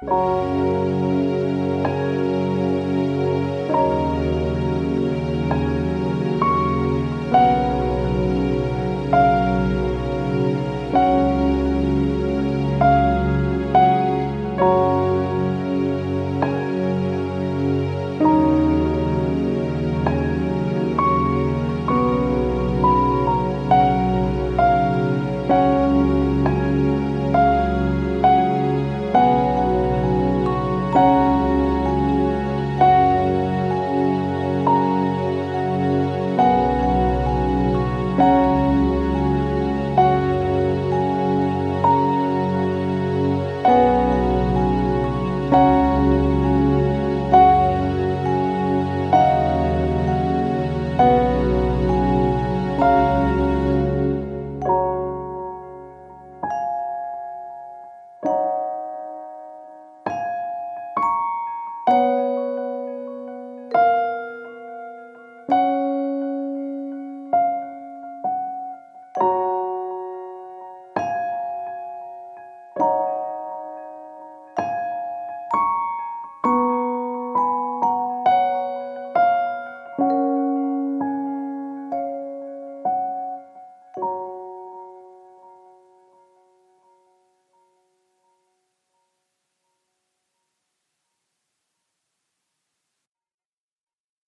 Música